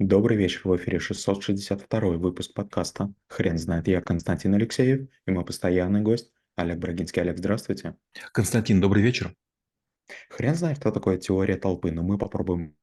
Добрый вечер, в эфире 662 выпуск подкаста «Хрен знает». Я Константин Алексеев и мой постоянный гость Олег Брагинский. Олег, здравствуйте. Константин, добрый вечер. Хрен знает, что такое теория толпы, но мы попробуем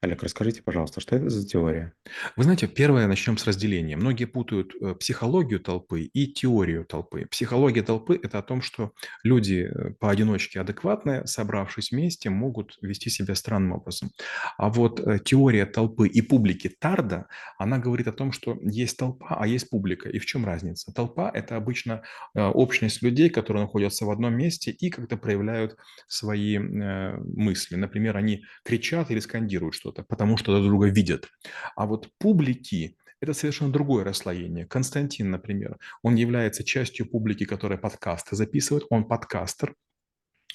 Олег, расскажите, пожалуйста, что это за теория? Вы знаете, первое начнем с разделения. Многие путают э, психологию толпы и теорию толпы. Психология толпы– это о том, что люди э, поодиночке адекватные, собравшись вместе, могут вести себя странным образом. А вот э, теория толпы и публики Тарда, она говорит о том, что есть толпа, а есть публика. И в чем разница? Толпа– это обычно общность людей, которые находятся в одном месте и как-то проявляют свои мысли. Например, они кричат или скандируют комментируют что-то, потому что друг друга видят. А вот публики – это совершенно другое расслоение. Константин, например, он является частью публики, которая подкасты записывает, он подкастер,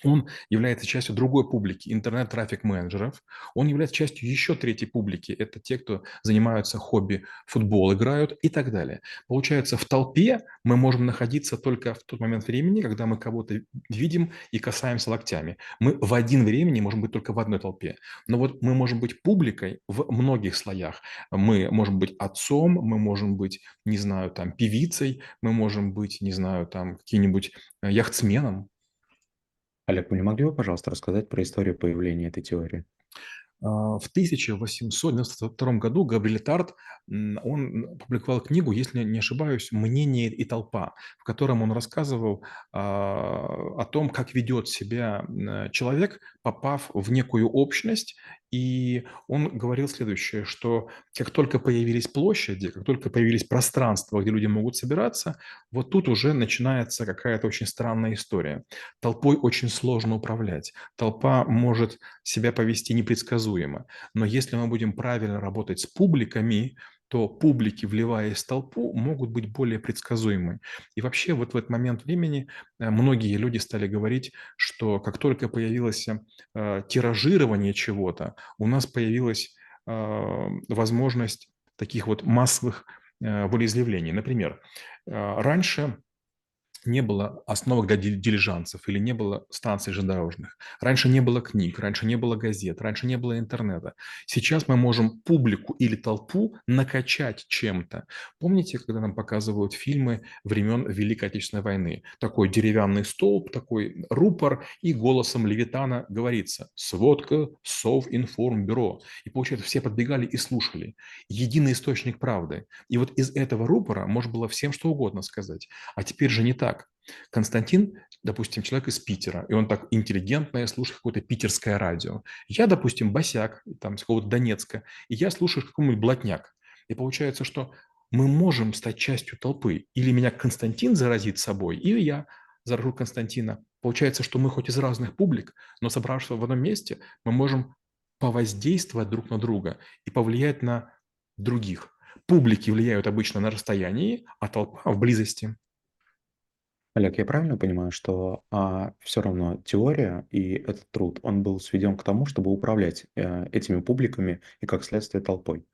он является частью другой публики, интернет-трафик-менеджеров. Он является частью еще третьей публики. Это те, кто занимаются хобби, футбол играют и так далее. Получается, в толпе мы можем находиться только в тот момент времени, когда мы кого-то видим и касаемся локтями. Мы в один времени можем быть только в одной толпе. Но вот мы можем быть публикой в многих слоях. Мы можем быть отцом, мы можем быть, не знаю, там, певицей, мы можем быть, не знаю, там, каким-нибудь э, яхтсменом, Олег, вы не могли бы, пожалуйста, рассказать про историю появления этой теории? А, в 1892 году Габриэль Тарт, он опубликовал книгу, если не ошибаюсь, «Мнение и толпа», в котором он рассказывал а, о том, как ведет себя человек, попав в некую общность, и он говорил следующее, что как только появились площади, как только появились пространства, где люди могут собираться, вот тут уже начинается какая-то очень странная история. Толпой очень сложно управлять. Толпа может себя повести непредсказуемо. Но если мы будем правильно работать с публиками, то публики, вливаясь в толпу, могут быть более предсказуемы. И вообще вот в этот момент времени э, многие люди стали говорить, что как только появилось э, тиражирование чего-то, у нас появилась э, возможность таких вот массовых волеизъявлений. Например, раньше не было остановок для дилижансов или не было станций железнодорожных. Раньше не было книг, раньше не было газет, раньше не было интернета. Сейчас мы можем публику или толпу накачать чем-то. Помните, когда нам показывают фильмы времен Великой Отечественной войны? Такой деревянный столб, такой рупор, и голосом Левитана говорится «Сводка Совинформбюро». И получается, все подбегали и слушали. Единый источник правды. И вот из этого рупора можно было всем что угодно сказать. А теперь же не так Константин, допустим, человек из Питера, и он так интеллигентно слушает какое-то питерское радио. Я, допустим, босяк, там, с какого-то Донецка, и я слушаю какой-нибудь блатняк. И получается, что мы можем стать частью толпы. Или меня Константин заразит собой, или я заражу Константина. Получается, что мы хоть из разных публик, но собравшись в одном месте, мы можем повоздействовать друг на друга и повлиять на других. Публики влияют обычно на расстоянии, а толпа в близости. Олег, я правильно понимаю, что а, все равно теория и этот труд, он был сведен к тому, чтобы управлять э, этими публиками и, как следствие, толпой?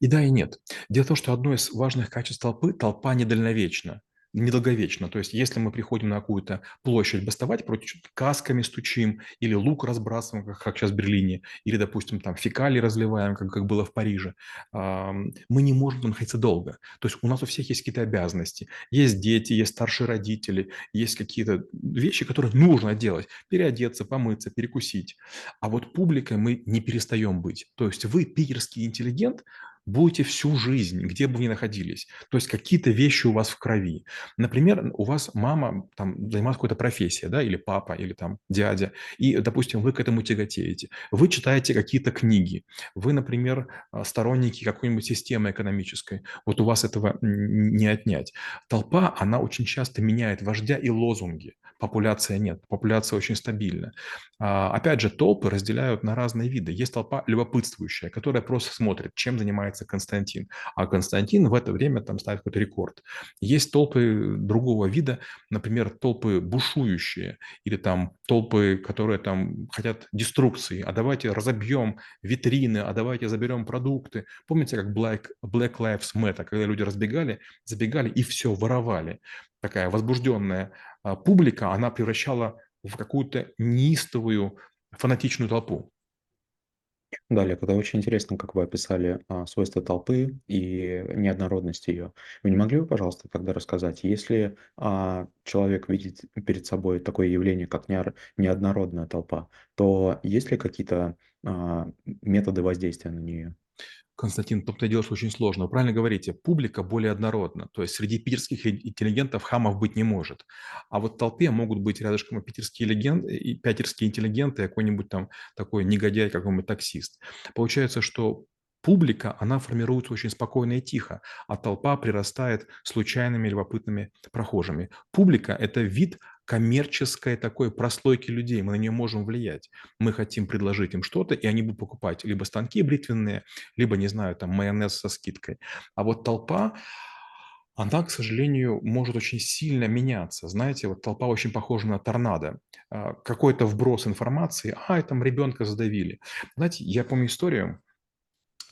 И да, и нет. Дело в том, что одно из важных качеств толпы– толпа недальновечна недолговечно. То есть если мы приходим на какую-то площадь бастовать, против касками стучим, или лук разбрасываем, как, как сейчас в Берлине, или, допустим, там фекалии разливаем, как, как было в Париже, мы не можем находиться долго. То есть у нас у всех есть какие-то обязанности. Есть дети, есть старшие родители, есть какие-то вещи, которые нужно делать. Переодеться, помыться, перекусить. А вот публикой мы не перестаем быть. То есть вы, питерский интеллигент, будете всю жизнь, где бы вы ни находились. То есть какие-то вещи у вас в крови. Например, у вас мама там занимается какой-то профессией, да, или папа, или там дядя, и, допустим, вы к этому тяготеете. Вы читаете какие-то книги. Вы, например, а, сторонники какой-нибудь системы экономической. Вот у вас этого не отнять. Толпа, она очень часто меняет вождя и лозунги. Популяция нет. Популяция очень стабильна. А, опять же, толпы разделяют на разные виды. Есть толпа любопытствующая, которая просто смотрит, чем занимается занимается Константин. А Константин в это время там ставит какой-то рекорд. Есть толпы другого вида, например, толпы бушующие или там толпы, которые там хотят деструкции, а давайте разобьем витрины, а давайте заберем продукты. Помните, как Black, Black Lives Matter, когда люди разбегали, забегали и все воровали. Такая возбужденная а, публика, она превращала в какую-то неистовую фанатичную толпу. Да, Олег, это очень интересно, как вы описали а, свойства толпы и неоднородность ее. Вы не могли бы, пожалуйста, тогда рассказать, если а, человек видит перед собой такое явление, как неор- неоднородная толпа, то есть ли какие-то а, методы воздействия на нее? Константин, то что очень сложно. Вы правильно говорите, публика более однородна. То есть среди питерских интеллигентов хамов быть не может. А вот в толпе могут быть рядышком питерские, леген... и питерские интеллигенты, какой-нибудь там такой негодяй, какой-нибудь таксист. Получается, что публика, она формируется очень спокойно и тихо, а толпа прирастает случайными любопытными прохожими. Публика– это вид коммерческой такой прослойки людей, мы на нее можем влиять. Мы хотим предложить им что-то, и они будут покупать либо станки бритвенные, либо, не знаю, там майонез со скидкой. А вот толпа, она, к сожалению, может очень сильно меняться. Знаете, вот толпа очень похожа на торнадо. А, Какой-то вброс информации, а, там ребенка задавили. Знаете, я помню историю,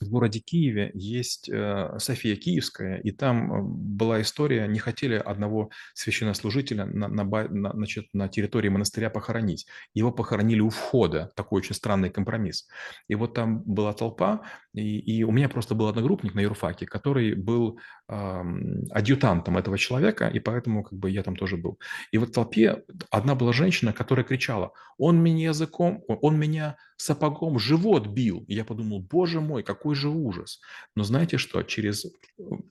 в городе Киеве есть э, София Киевская, и там э, была история, не хотели одного священнослужителя на, на, на- значит, на территории монастыря похоронить. Его похоронили у входа, такой очень странный компромисс. И вот там была толпа, и, и у меня просто был одногруппник на юрфаке, который был ам, адъютантом этого человека, и поэтому как бы я там тоже был. И вот в толпе одна была женщина, которая кричала, он меня языком, он меня сапогом живот бил. И я подумал, боже мой, какой же ужас. Но знаете что, через э,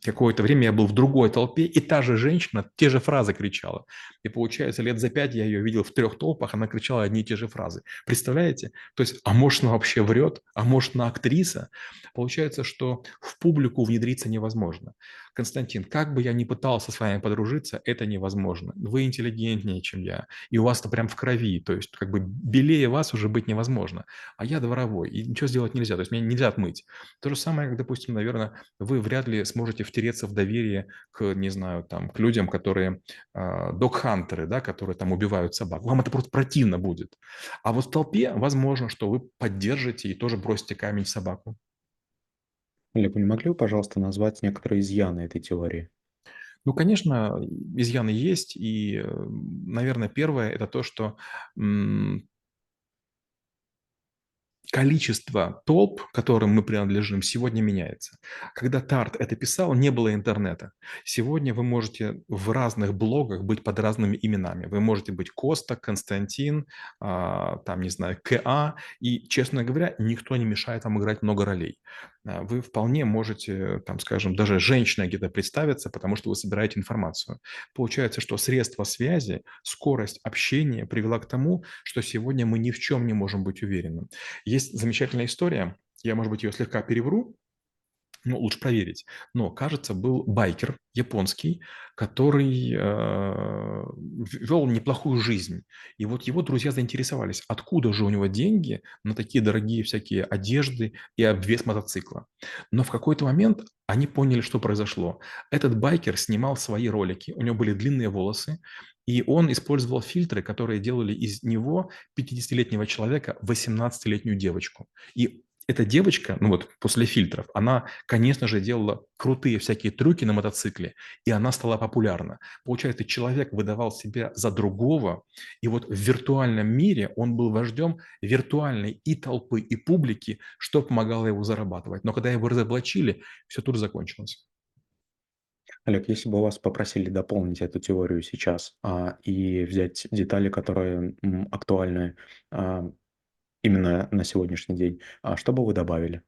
какое-то время я был в другой толпе, и та же женщина те же фразы кричала. И получается, лет за пять я ее видел в трех толпах, она кричала одни и те же фразы. Представляете? То есть, а может она вообще врет, а может она актриса? Получается, что в публику внедриться невозможно. Константин, как бы я ни пытался с вами подружиться, это невозможно. Вы интеллигентнее, чем я, и у вас-то прям в крови, то есть как бы белее вас уже быть невозможно а я дворовой, и ничего сделать нельзя, то есть меня нельзя отмыть. То же самое, как, допустим, наверное, вы вряд ли сможете втереться в доверие к, не знаю, там, к людям, которые э, док-хантеры, да, которые там убивают собак. Вам это просто противно будет. А вот в толпе возможно, что вы поддержите и тоже бросите камень в собаку. Олег, не могли бы, пожалуйста, назвать некоторые изъяны этой теории? Ну, конечно, изъяны есть, и, э, наверное, первое– это то, что количество толп, которым мы принадлежим, сегодня меняется. Когда Тарт это писал, не было интернета. Сегодня вы можете в разных блогах быть под разными именами. Вы можете быть Коста, Константин, а, там, не знаю, КА, и, честно говоря, никто не мешает вам играть много ролей. А, Вы вполне можете, там, скажем, даже женщиной где-то представиться, потому что вы собираете информацию. Получается, что средства связи, скорость общения привела к тому, что сегодня мы ни в чем не можем быть уверены. Есть замечательная история, я, может быть, ее слегка перевру, ну, лучше проверить. Но, кажется, был байкер японский, который э, вел неплохую жизнь. И вот его друзья заинтересовались, откуда же у него деньги на такие дорогие всякие одежды и обвес мотоцикла. Но в какой-то момент они поняли, что произошло. Этот байкер снимал свои ролики, у него были длинные волосы, и он использовал фильтры, которые делали из него 50-летнего человека 18-летнюю девочку. И эта девочка, ну вот после фильтров, она, конечно же, делала крутые всякие трюки на мотоцикле, и она стала популярна. Получается, человек выдавал себя за другого, и вот в виртуальном мире он был вождем виртуальной и толпы, и публики, что помогало его зарабатывать. Но когда его разоблачили, все тут закончилось. Олег, если бы вас попросили дополнить эту теорию сейчас а, и взять детали, которые м, актуальны а, именно на сегодняшний день, а что бы вы добавили?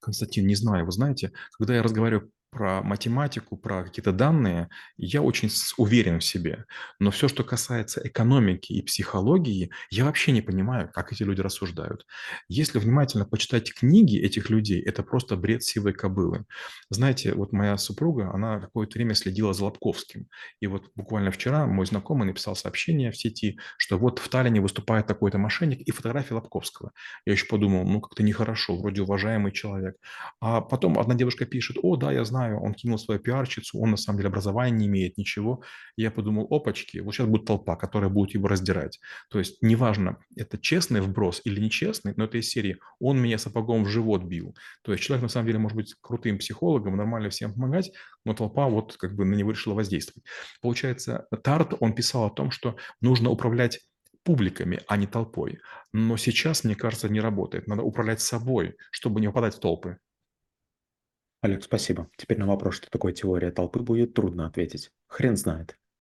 Константин, не знаю, вы знаете, когда я разговариваю про математику, про какие-то данные, я очень уверен в себе. Но все, что касается экономики и психологии, я вообще не понимаю, как эти люди рассуждают. Если внимательно почитать книги этих людей, это просто бред сивой кобылы. Знаете, вот моя супруга, она какое-то время следила за Лобковским. И вот буквально вчера мой знакомый написал сообщение в сети, что вот в Таллине выступает такой-то мошенник и фотография Лобковского. Я еще подумал, ну как-то нехорошо, вроде уважаемый человек. А потом одна девушка пишет, о, да, я знаю, он кинул свою пиарщицу, он на самом деле образования не имеет, ничего. Я подумал, опачки, вот сейчас будет толпа, которая будет его раздирать. То есть неважно, это честный вброс или нечестный, но это из серии «он меня сапогом в живот бил». То есть человек на самом деле может быть крутым психологом, нормально всем помогать, но толпа вот как бы на него решила воздействовать. Получается, Тарт, он писал о том, что нужно управлять публиками, а не толпой. Но сейчас, мне кажется, не работает. Надо управлять собой, чтобы не попадать в толпы. Олег, спасибо. Теперь на вопрос, что такое теория толпы, будет трудно ответить. Хрен знает.